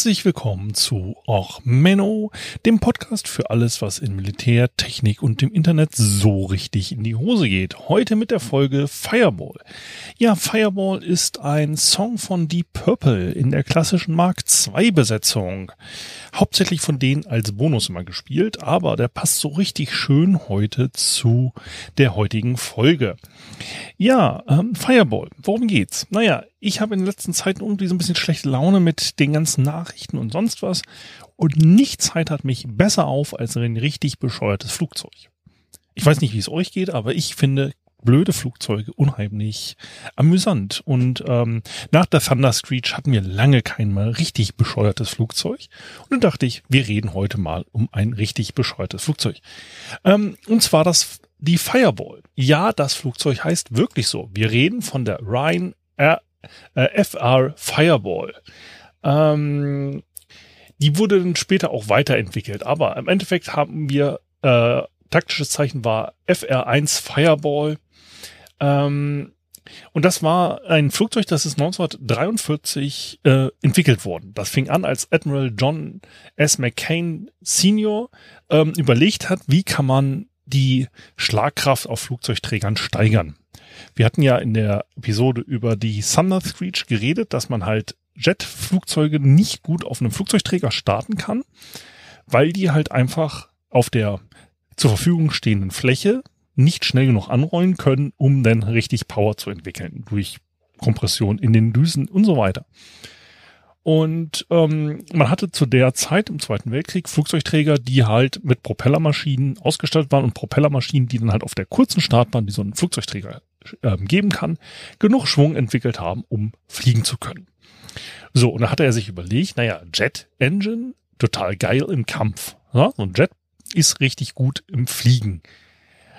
Herzlich willkommen zu Och Menno, dem Podcast für alles, was in Militär, Technik und dem Internet so richtig in die Hose geht. Heute mit der Folge Fireball. Ja, Fireball ist ein Song von Deep Purple in der klassischen Mark II Besetzung. Hauptsächlich von denen als Bonus immer gespielt, aber der passt so richtig schön heute zu der heutigen Folge. Ja, ähm, Fireball, worum geht's? Naja, ich habe in den letzten Zeiten irgendwie so ein bisschen schlechte Laune mit den ganzen Nachrichten und sonst was. Und nichts heitert mich besser auf als ein richtig bescheuertes Flugzeug. Ich weiß nicht, wie es euch geht, aber ich finde blöde Flugzeuge unheimlich amüsant. Und ähm, nach der Thunder Screech hatten wir lange kein mal richtig bescheuertes Flugzeug. Und dann dachte ich, wir reden heute mal um ein richtig bescheuertes Flugzeug. Ähm, und zwar das die Fireball. Ja, das Flugzeug heißt wirklich so. Wir reden von der Ryan R äh, FR Fireball. Ähm, die wurde dann später auch weiterentwickelt, aber im Endeffekt haben wir äh, taktisches Zeichen war FR1 Fireball. Ähm, und das war ein Flugzeug, das ist 1943 äh, entwickelt worden. Das fing an, als Admiral John S. McCain Senior ähm, überlegt hat, wie kann man die Schlagkraft auf Flugzeugträgern steigern. Wir hatten ja in der Episode über die Thunder Screech geredet, dass man halt Jetflugzeuge nicht gut auf einem Flugzeugträger starten kann, weil die halt einfach auf der zur Verfügung stehenden Fläche nicht schnell genug anrollen können, um dann richtig Power zu entwickeln durch Kompression in den Düsen und so weiter. Und ähm, man hatte zu der Zeit im Zweiten Weltkrieg Flugzeugträger, die halt mit Propellermaschinen ausgestattet waren und Propellermaschinen, die dann halt auf der kurzen Startbahn, die so ein Flugzeugträger ähm, geben kann, genug Schwung entwickelt haben, um fliegen zu können. So, und da hatte er sich überlegt, naja, Jet Engine, total geil im Kampf. Ja? So ein Jet ist richtig gut im Fliegen.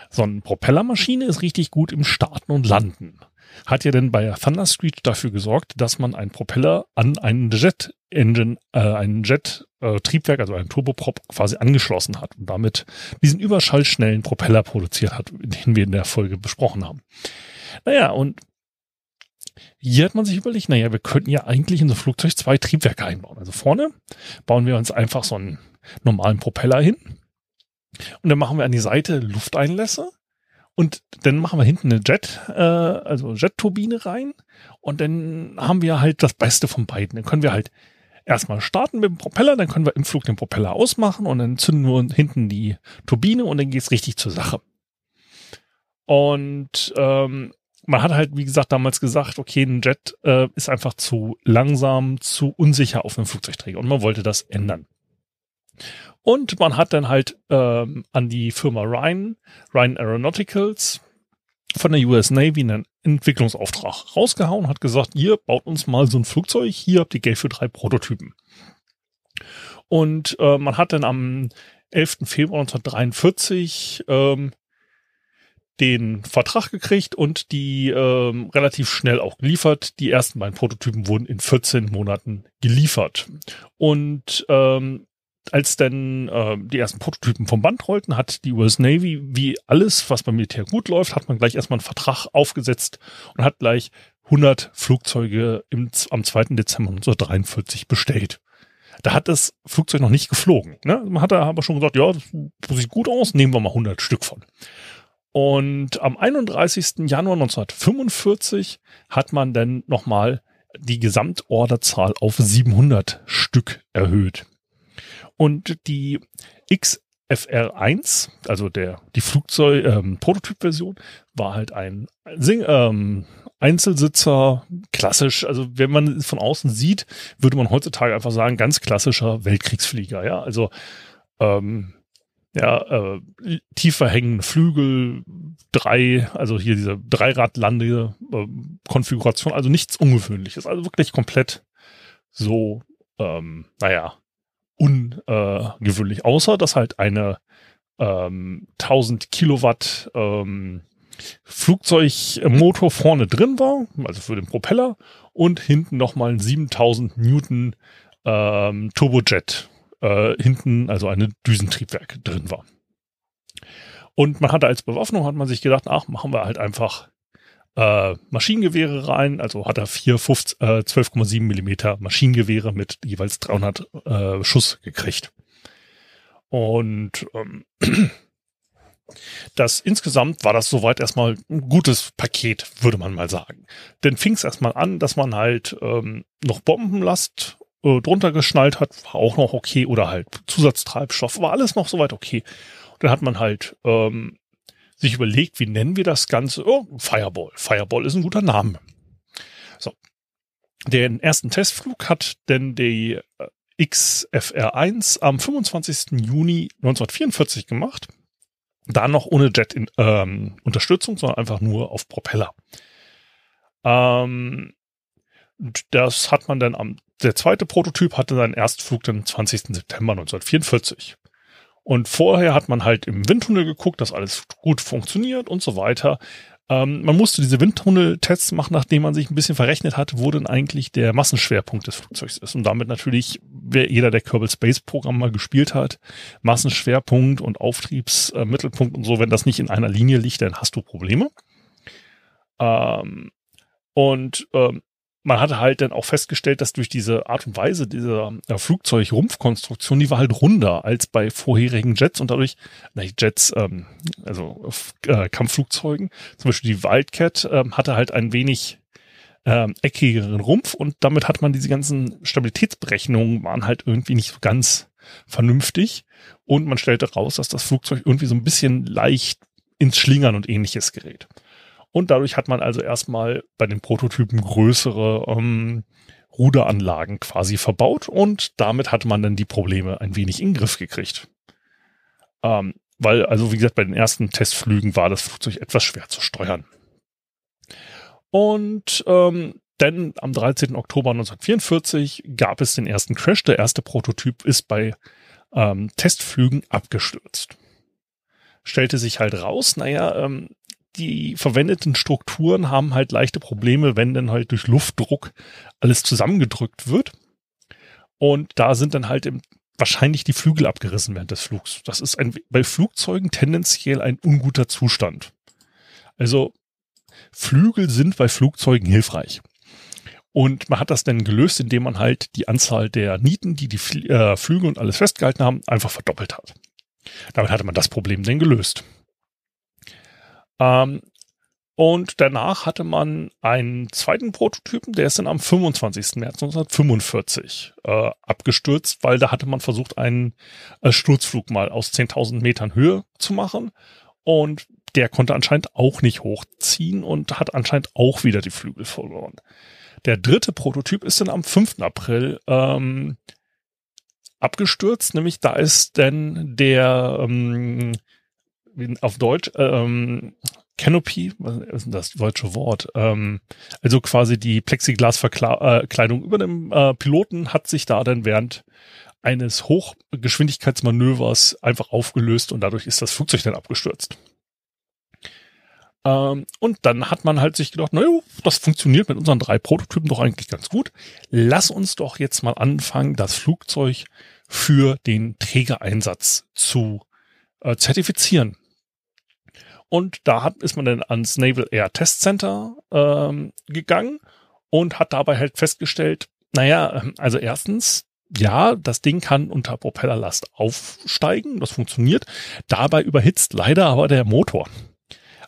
So eine Propellermaschine ist richtig gut im Starten und Landen hat ja denn bei Thunder Screech dafür gesorgt, dass man einen Propeller an einen Jet Engine, äh, einen Jet äh, Triebwerk, also einen Turboprop quasi angeschlossen hat und damit diesen überschallschnellen Propeller produziert hat, den wir in der Folge besprochen haben. Naja, und hier hat man sich überlegt, naja, wir könnten ja eigentlich in so ein Flugzeug zwei Triebwerke einbauen. Also vorne bauen wir uns einfach so einen normalen Propeller hin und dann machen wir an die Seite Lufteinlässe und dann machen wir hinten eine Jet, äh, also Jet-Turbine rein. Und dann haben wir halt das Beste von beiden. Dann können wir halt erstmal starten mit dem Propeller, dann können wir im Flug den Propeller ausmachen und dann zünden wir hinten die Turbine und dann geht's richtig zur Sache. Und ähm, man hat halt, wie gesagt, damals gesagt, okay, ein Jet äh, ist einfach zu langsam, zu unsicher auf einem Flugzeugträger und man wollte das ändern. Und man hat dann halt ähm, an die Firma Ryan, Ryan Aeronauticals von der US Navy einen Entwicklungsauftrag rausgehauen, hat gesagt, ihr baut uns mal so ein Flugzeug, hier habt ihr Geld für drei Prototypen. Und äh, man hat dann am 11. Februar 1943 ähm, den Vertrag gekriegt und die ähm, relativ schnell auch geliefert. Die ersten beiden Prototypen wurden in 14 Monaten geliefert. Und ähm, als dann äh, die ersten Prototypen vom Band rollten, hat die US Navy, wie alles, was beim Militär gut läuft, hat man gleich erstmal einen Vertrag aufgesetzt und hat gleich 100 Flugzeuge im, am 2. Dezember 1943 bestellt. Da hat das Flugzeug noch nicht geflogen. Ne? Man hat da aber schon gesagt, ja, das sieht gut aus, nehmen wir mal 100 Stück von. Und am 31. Januar 1945 hat man dann nochmal die Gesamtorderzahl auf 700 Stück erhöht. Und die XFR1, also der, die Flugzeug, ähm, war halt ein Sing, ähm, Einzelsitzer, klassisch, also wenn man es von außen sieht, würde man heutzutage einfach sagen, ganz klassischer Weltkriegsflieger, ja, also ähm, ja, äh, tiefer hängende Flügel, drei, also hier diese Dreiradlande-Konfiguration, also nichts Ungewöhnliches, also wirklich komplett so, ähm, naja, ungewöhnlich, außer dass halt eine ähm, 1000 Kilowatt ähm, Flugzeugmotor vorne drin war, also für den Propeller, und hinten nochmal ein 7000 Newton ähm, Turbojet äh, hinten, also eine Düsentriebwerk drin war. Und man hatte als Bewaffnung, hat man sich gedacht, ach, machen wir halt einfach äh, Maschinengewehre rein. Also hat er vier äh, 12,7 Millimeter Maschinengewehre mit jeweils 300 äh, Schuss gekriegt. Und ähm, das insgesamt war das soweit erstmal ein gutes Paket, würde man mal sagen. Denn fing es erstmal an, dass man halt ähm, noch Bombenlast äh, drunter geschnallt hat, war auch noch okay, oder halt Zusatztreibstoff, war alles noch soweit okay. Und dann hat man halt ähm, sich überlegt, wie nennen wir das Ganze? Oh, Fireball. Fireball ist ein guter Name. So. Den ersten Testflug hat denn die äh, XFR1 am 25. Juni 1944 gemacht. Da noch ohne Jet-Unterstützung, ähm, sondern einfach nur auf Propeller. Ähm, das hat man dann am, der zweite Prototyp hatte seinen Erstflug den 20. September 1944. Und vorher hat man halt im Windtunnel geguckt, dass alles gut funktioniert und so weiter. Ähm, man musste diese Windtunnel-Tests machen, nachdem man sich ein bisschen verrechnet hat, wo denn eigentlich der Massenschwerpunkt des Flugzeugs ist. Und damit natürlich, wer jeder der Kerbal Space Programm mal gespielt hat, Massenschwerpunkt und Auftriebsmittelpunkt äh, und so, wenn das nicht in einer Linie liegt, dann hast du Probleme. Ähm, und ähm, man hatte halt dann auch festgestellt, dass durch diese Art und Weise dieser äh, Flugzeugrumpfkonstruktion, die war halt runder als bei vorherigen Jets und dadurch, na, Jets, ähm, also äh, Kampfflugzeugen, zum Beispiel die Wildcat ähm, hatte halt ein wenig ähm, eckigeren Rumpf und damit hat man diese ganzen Stabilitätsberechnungen waren halt irgendwie nicht so ganz vernünftig und man stellte raus, dass das Flugzeug irgendwie so ein bisschen leicht ins Schlingern und ähnliches gerät. Und dadurch hat man also erstmal bei den Prototypen größere ähm, Ruderanlagen quasi verbaut und damit hatte man dann die Probleme ein wenig in den Griff gekriegt. Ähm, weil, also wie gesagt, bei den ersten Testflügen war das Flugzeug etwas schwer zu steuern. Und ähm, denn am 13. Oktober 1944 gab es den ersten Crash. Der erste Prototyp ist bei ähm, Testflügen abgestürzt. Stellte sich halt raus, naja, ähm, die verwendeten Strukturen haben halt leichte Probleme, wenn dann halt durch Luftdruck alles zusammengedrückt wird. Und da sind dann halt im, wahrscheinlich die Flügel abgerissen während des Flugs. Das ist ein, bei Flugzeugen tendenziell ein unguter Zustand. Also Flügel sind bei Flugzeugen hilfreich. Und man hat das dann gelöst, indem man halt die Anzahl der Nieten, die die äh, Flügel und alles festgehalten haben, einfach verdoppelt hat. Damit hatte man das Problem dann gelöst. Ähm, und danach hatte man einen zweiten Prototypen, der ist dann am 25. März 1945 äh, abgestürzt, weil da hatte man versucht, einen äh, Sturzflug mal aus 10.000 Metern Höhe zu machen. Und der konnte anscheinend auch nicht hochziehen und hat anscheinend auch wieder die Flügel verloren. Der dritte Prototyp ist dann am 5. April ähm, abgestürzt, nämlich da ist denn der ähm, auf Deutsch, ähm, Canopy, was ist denn das deutsche Wort? Ähm, also quasi die Plexiglasverkleidung über dem äh, Piloten hat sich da dann während eines Hochgeschwindigkeitsmanövers einfach aufgelöst und dadurch ist das Flugzeug dann abgestürzt. Ähm, und dann hat man halt sich gedacht, naja, das funktioniert mit unseren drei Prototypen doch eigentlich ganz gut. Lass uns doch jetzt mal anfangen, das Flugzeug für den Trägereinsatz zu äh, zertifizieren. Und da hat, ist man dann ans Naval Air Test Center ähm, gegangen und hat dabei halt festgestellt, naja, ähm, also erstens, ja, das Ding kann unter Propellerlast aufsteigen, das funktioniert. Dabei überhitzt leider aber der Motor.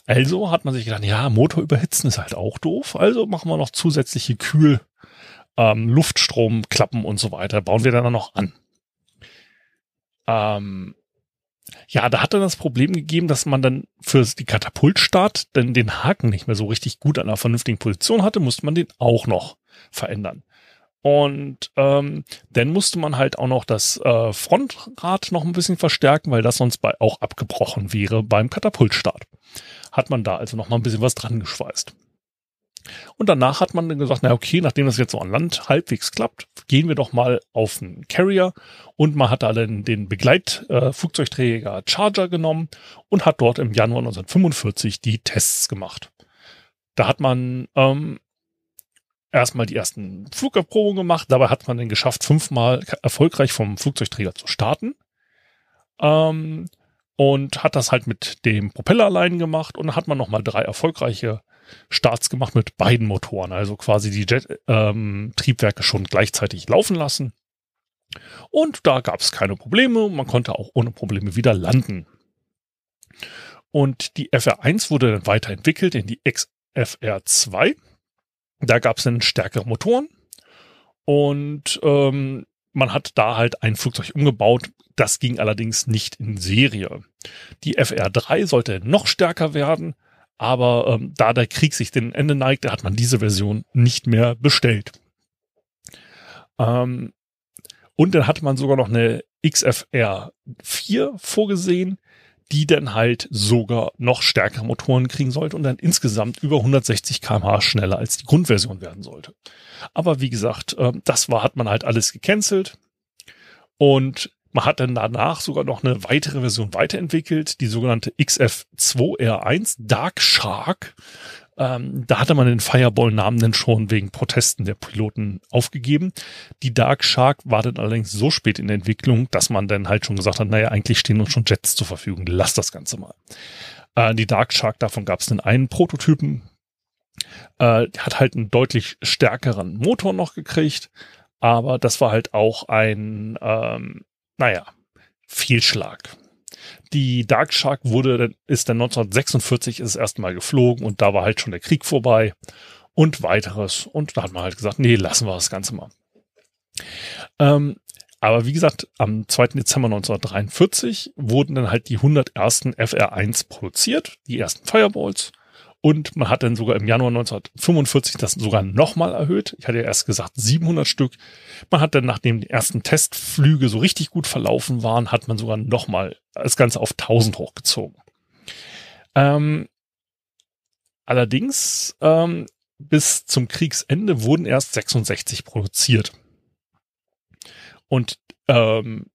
Also hat man sich gedacht, ja, Motor überhitzen ist halt auch doof. Also machen wir noch zusätzliche Kühl, ähm, Luftstromklappen und so weiter. Bauen wir dann noch an. Ähm, ja, da hat er das Problem gegeben, dass man dann für die Katapultstart dann den Haken nicht mehr so richtig gut an einer vernünftigen Position hatte, musste man den auch noch verändern. Und ähm, dann musste man halt auch noch das äh, Frontrad noch ein bisschen verstärken, weil das sonst bei auch abgebrochen wäre beim Katapultstart. Hat man da also noch mal ein bisschen was dran geschweißt. Und danach hat man dann gesagt, na okay, nachdem das jetzt so an Land halbwegs klappt, gehen wir doch mal auf einen Carrier. Und man hat da dann den Begleitflugzeugträger äh, Charger genommen und hat dort im Januar 1945 die Tests gemacht. Da hat man ähm, erstmal die ersten Flugabprobungen gemacht. Dabei hat man dann geschafft, fünfmal erfolgreich vom Flugzeugträger zu starten. Ähm, und hat das halt mit dem Propeller allein gemacht und dann hat man nochmal drei erfolgreiche Starts gemacht mit beiden Motoren, also quasi die Jet-Triebwerke ähm, schon gleichzeitig laufen lassen. Und da gab es keine Probleme, man konnte auch ohne Probleme wieder landen. Und die FR1 wurde dann weiterentwickelt in die XFR2. Da gab es dann stärkere Motoren und ähm, man hat da halt ein Flugzeug umgebaut. Das ging allerdings nicht in Serie. Die FR3 sollte noch stärker werden, aber ähm, da der Krieg sich dem Ende neigte, hat man diese Version nicht mehr bestellt. Ähm, und dann hatte man sogar noch eine XFR 4 vorgesehen, die dann halt sogar noch stärkere Motoren kriegen sollte und dann insgesamt über 160 kmh schneller als die Grundversion werden sollte. Aber wie gesagt, ähm, das war, hat man halt alles gecancelt und man hat dann danach sogar noch eine weitere Version weiterentwickelt, die sogenannte XF2R1 Dark Shark. Ähm, da hatte man den Fireball-Namen dann schon wegen Protesten der Piloten aufgegeben. Die Dark Shark war dann allerdings so spät in der Entwicklung, dass man dann halt schon gesagt hat, naja, eigentlich stehen uns schon Jets zur Verfügung, lass das Ganze mal. Äh, die Dark Shark, davon gab es dann einen Prototypen, äh, hat halt einen deutlich stärkeren Motor noch gekriegt, aber das war halt auch ein, ähm, naja, Fehlschlag. Die Dark Shark wurde, ist dann 1946 ist erstmal geflogen und da war halt schon der Krieg vorbei und weiteres. Und da hat man halt gesagt, nee, lassen wir das Ganze mal. Ähm, aber wie gesagt, am 2. Dezember 1943 wurden dann halt die 101. FR1 produziert, die ersten Fireballs. Und man hat dann sogar im Januar 1945 das sogar nochmal erhöht. Ich hatte ja erst gesagt 700 Stück. Man hat dann, nachdem die ersten Testflüge so richtig gut verlaufen waren, hat man sogar nochmal das Ganze auf 1000 hochgezogen. Ähm, allerdings, ähm, bis zum Kriegsende wurden erst 66 produziert. Und ähm,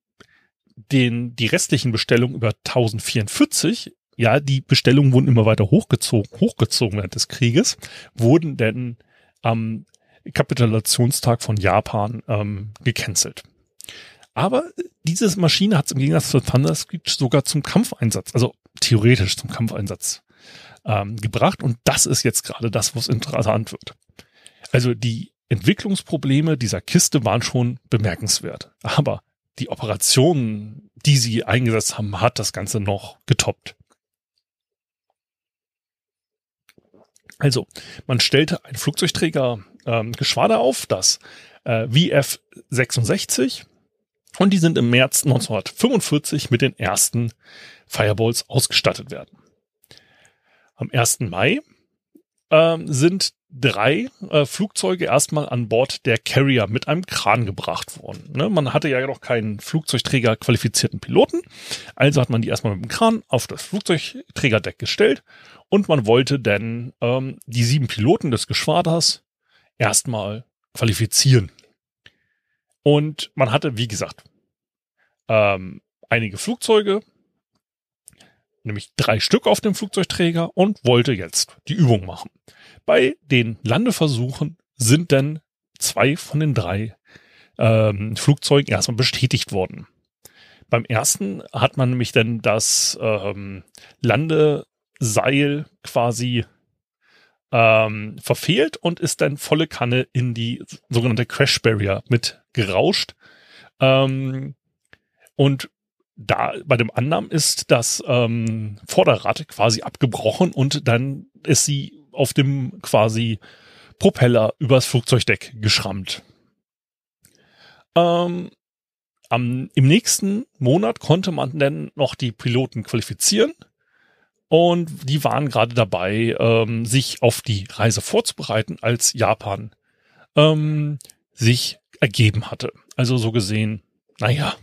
den, die restlichen Bestellungen über 1044 ja, die Bestellungen wurden immer weiter hochgezogen, hochgezogen während des Krieges, wurden denn am Kapitulationstag von Japan ähm, gecancelt. Aber diese Maschine hat es im Gegensatz zu Thunder Screech sogar zum Kampfeinsatz, also theoretisch zum Kampfeinsatz ähm, gebracht. Und das ist jetzt gerade das, was interessant wird. Also die Entwicklungsprobleme dieser Kiste waren schon bemerkenswert. Aber die Operationen, die sie eingesetzt haben, hat das Ganze noch getoppt. Also, man stellte ein Flugzeugträger ähm, auf, das äh, VF-66, und die sind im März 1945 mit den ersten Fireballs ausgestattet werden. Am 1. Mai ähm, sind drei äh, Flugzeuge erstmal an Bord der Carrier mit einem Kran gebracht worden. Ne? Man hatte ja noch keinen Flugzeugträger qualifizierten Piloten, also hat man die erstmal mit dem Kran auf das Flugzeugträgerdeck gestellt und man wollte dann ähm, die sieben Piloten des Geschwaders erstmal qualifizieren. Und man hatte, wie gesagt, ähm, einige Flugzeuge, nämlich drei Stück auf dem Flugzeugträger und wollte jetzt die Übung machen. Bei den Landeversuchen sind dann zwei von den drei ähm, Flugzeugen erstmal bestätigt worden. Beim ersten hat man nämlich dann das ähm, Lande Seil quasi ähm, verfehlt und ist dann volle Kanne in die sogenannte Crash Barrier mit gerauscht. Ähm, und da bei dem anderen ist das ähm, Vorderrad quasi abgebrochen und dann ist sie auf dem quasi Propeller übers Flugzeugdeck geschrammt. Ähm, am, Im nächsten Monat konnte man dann noch die Piloten qualifizieren und die waren gerade dabei, ähm, sich auf die Reise vorzubereiten, als Japan ähm, sich ergeben hatte. Also so gesehen, naja,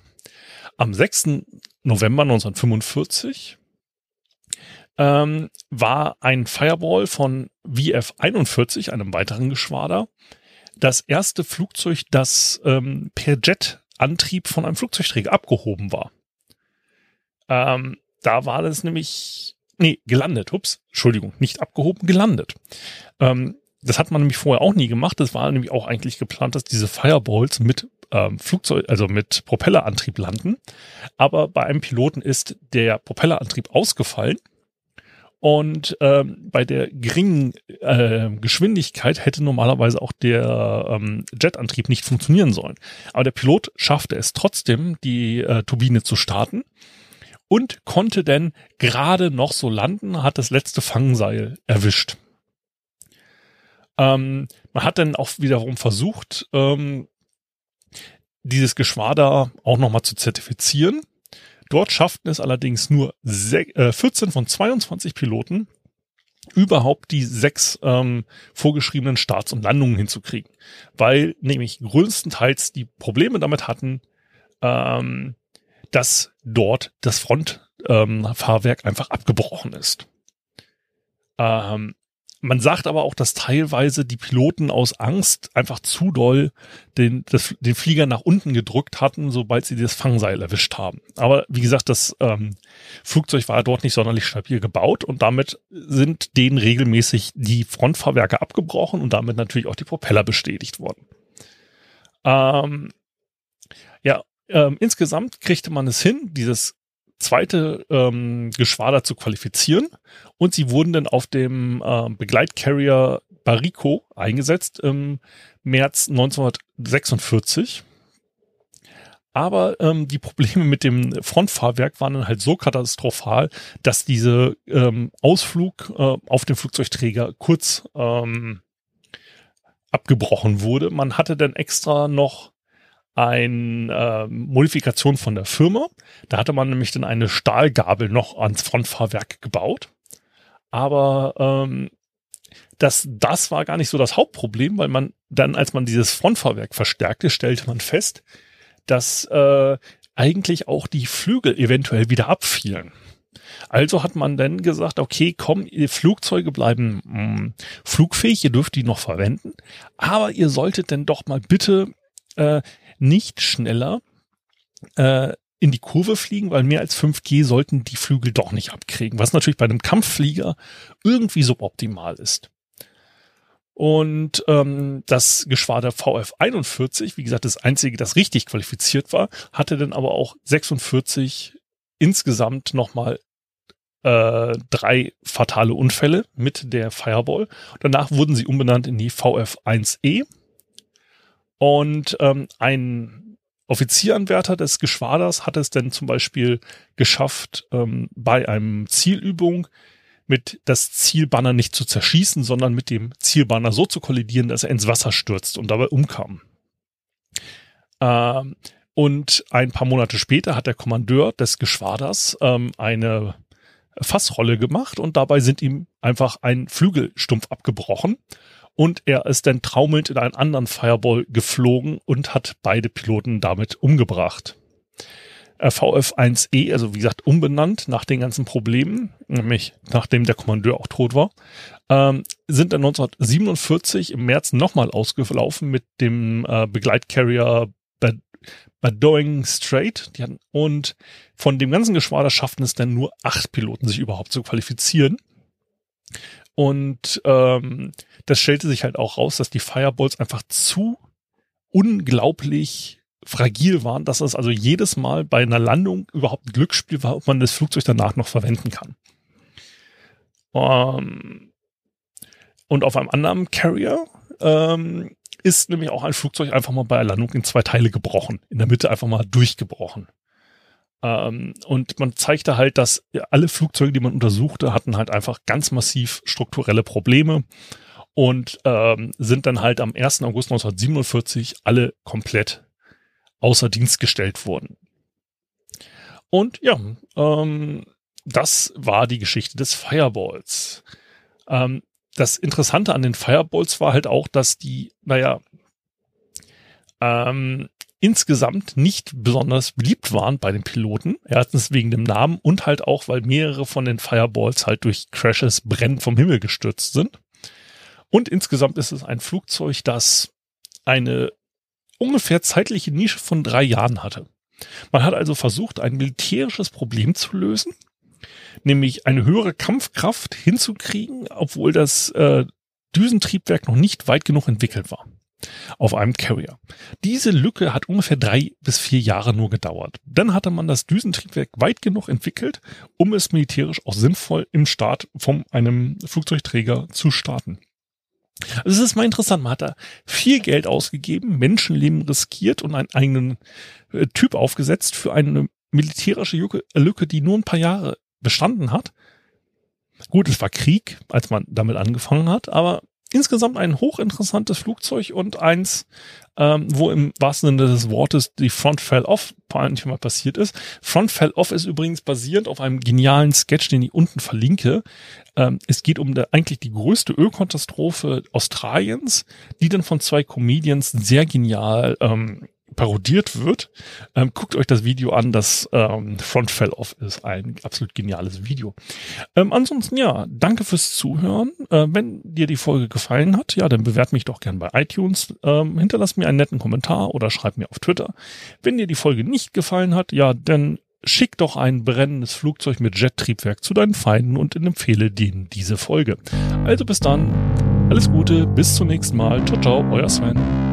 am 6. November 1945 ähm, war ein Fireball von VF-41, einem weiteren Geschwader, das erste Flugzeug, das ähm, per Jetantrieb von einem Flugzeugträger abgehoben war. Ähm, da war das nämlich, nee, gelandet, ups, Entschuldigung, nicht abgehoben, gelandet. Ähm, das hat man nämlich vorher auch nie gemacht. Das war nämlich auch eigentlich geplant, dass diese Fireballs mit ähm, Flugzeug, also mit Propellerantrieb landen. Aber bei einem Piloten ist der Propellerantrieb ausgefallen. Und ähm, bei der geringen äh, Geschwindigkeit hätte normalerweise auch der ähm, Jetantrieb nicht funktionieren sollen. Aber der Pilot schaffte es trotzdem, die äh, Turbine zu starten und konnte denn gerade noch so landen, hat das letzte Fangseil erwischt. Ähm, man hat dann auch wiederum versucht, ähm, dieses Geschwader auch nochmal zu zertifizieren. Dort schafften es allerdings nur äh, 14 von 22 Piloten, überhaupt die sechs ähm, vorgeschriebenen Starts und Landungen hinzukriegen, weil nämlich größtenteils die Probleme damit hatten, ähm, dass dort das Frontfahrwerk ähm, einfach abgebrochen ist. Ähm, man sagt aber auch, dass teilweise die Piloten aus Angst einfach zu doll den, das, den Flieger nach unten gedrückt hatten, sobald sie das Fangseil erwischt haben. Aber wie gesagt, das ähm, Flugzeug war dort nicht sonderlich stabil gebaut und damit sind denen regelmäßig die Frontfahrwerke abgebrochen und damit natürlich auch die Propeller bestätigt worden. Ähm, ja, ähm, insgesamt kriegte man es hin, dieses zweite ähm, Geschwader zu qualifizieren und sie wurden dann auf dem äh, Begleitcarrier Barico eingesetzt im März 1946. Aber ähm, die Probleme mit dem Frontfahrwerk waren dann halt so katastrophal, dass diese ähm, Ausflug äh, auf den Flugzeugträger kurz ähm, abgebrochen wurde. Man hatte dann extra noch eine äh, Modifikation von der Firma. Da hatte man nämlich dann eine Stahlgabel noch ans Frontfahrwerk gebaut. Aber ähm, das, das war gar nicht so das Hauptproblem, weil man dann, als man dieses Frontfahrwerk verstärkte, stellte man fest, dass äh, eigentlich auch die Flügel eventuell wieder abfielen. Also hat man dann gesagt, okay, komm, die Flugzeuge bleiben mh, mm, flugfähig, ihr dürft die noch verwenden, aber ihr solltet denn doch mal bitte äh, nicht schneller äh, in die Kurve fliegen, weil mehr als 5G sollten die Flügel doch nicht abkriegen, was natürlich bei einem Kampfflieger irgendwie suboptimal ist. Und ähm, das Geschwader VF-41, wie gesagt, das einzige, das richtig qualifiziert war, hatte dann aber auch 46 insgesamt nochmal äh, drei fatale Unfälle mit der Fireball. Danach wurden sie umbenannt in die VF-1E und ähm, ein Offizieranwärter des Geschwaders hat es denn zum Beispiel geschafft, ähm, bei einem Zielübung mit das Zielbanner nicht zu zerschießen, sondern mit dem Zielbanner so zu kollidieren, dass er ins Wasser stürzt und dabei umkam. Ähm, und ein paar Monate später hat der Kommandeur des Geschwaders ähm, eine Fassrolle gemacht und dabei sind ihm einfach ein Flügelstumpf abgebrochen und er ist dann traumelnd in einen anderen Fireball geflogen und hat beide Piloten damit umgebracht. Äh, VF-1E, also wie gesagt umbenannt nach den ganzen Problemen, nämlich nachdem der Kommandeur auch tot war, ähm, sind dann 1947 im März nochmal ausgelaufen mit dem äh, Begleitcarrier Badoing Strait. Hatten, und von dem ganzen Geschwader schafften es dann nur acht Piloten, sich überhaupt zu qualifizieren. Und ähm, das stellte sich halt auch raus, dass die Fireballs einfach zu unglaublich fragil waren, dass es also jedes Mal bei einer Landung überhaupt ein Glücksspiel war, ob man das Flugzeug danach noch verwenden kann. Ähm, und auf einem anderen Carrier ähm, ist nämlich auch ein Flugzeug einfach mal bei der Landung in zwei Teile gebrochen, in der Mitte einfach mal durchgebrochen. Ähm, und man zeigte halt, dass alle Flugzeuge, die man untersuchte, hatten halt einfach ganz massiv strukturelle Probleme und ähm, sind dann halt am 1. August 1947 alle komplett außer Dienst gestellt worden. Und ja, ähm, das war die Geschichte des Fireballs. Ähm, das Interessante an den Fireballs war halt auch, dass die, naja, ähm, insgesamt nicht besonders beliebt waren bei den Piloten. Erstens wegen dem Namen und halt auch, weil mehrere von den Fireballs halt durch Crashes brennend vom Himmel gestürzt sind. Und insgesamt ist es ein Flugzeug, das eine ungefähr zeitliche Nische von drei Jahren hatte. Man hat also versucht, ein militärisches Problem zu lösen, nämlich eine höhere Kampfkraft hinzukriegen, obwohl das äh, Düsentriebwerk noch nicht weit genug entwickelt war auf einem Carrier. Diese Lücke hat ungefähr drei bis vier Jahre nur gedauert. Dann hatte man das Düsentriebwerk weit genug entwickelt, um es militärisch auch sinnvoll im Start von einem Flugzeugträger zu starten. Also es ist mal interessant, man hat da viel Geld ausgegeben, Menschenleben riskiert und einen eigenen äh, Typ aufgesetzt für eine militärische Lücke, Lücke, die nur ein paar Jahre bestanden hat. Gut, es war Krieg, als man damit angefangen hat, aber insgesamt ein hochinteressantes Flugzeug und eins, ähm, wo im wahrsten Sinne des Wortes die Front fell off manchmal passiert ist. Front fell off ist übrigens basierend auf einem genialen Sketch, den ich unten verlinke. Ähm, es geht um der, eigentlich die größte Ölkatastrophe Australiens, die dann von zwei Comedians sehr genial ähm, parodiert wird. Ähm, guckt euch das Video an, das ähm, Front Fell Off ist ein absolut geniales Video. Ähm, ansonsten ja, danke fürs Zuhören. Äh, wenn dir die Folge gefallen hat, ja, dann bewert mich doch gern bei iTunes. Ähm, hinterlass mir einen netten Kommentar oder schreib mir auf Twitter. Wenn dir die Folge nicht gefallen hat, ja, dann schick doch ein brennendes Flugzeug mit Jet-Triebwerk zu deinen Feinden und empfehle denen diese Folge. Also bis dann, alles Gute, bis zum nächsten Mal. Ciao, ciao, euer Sven.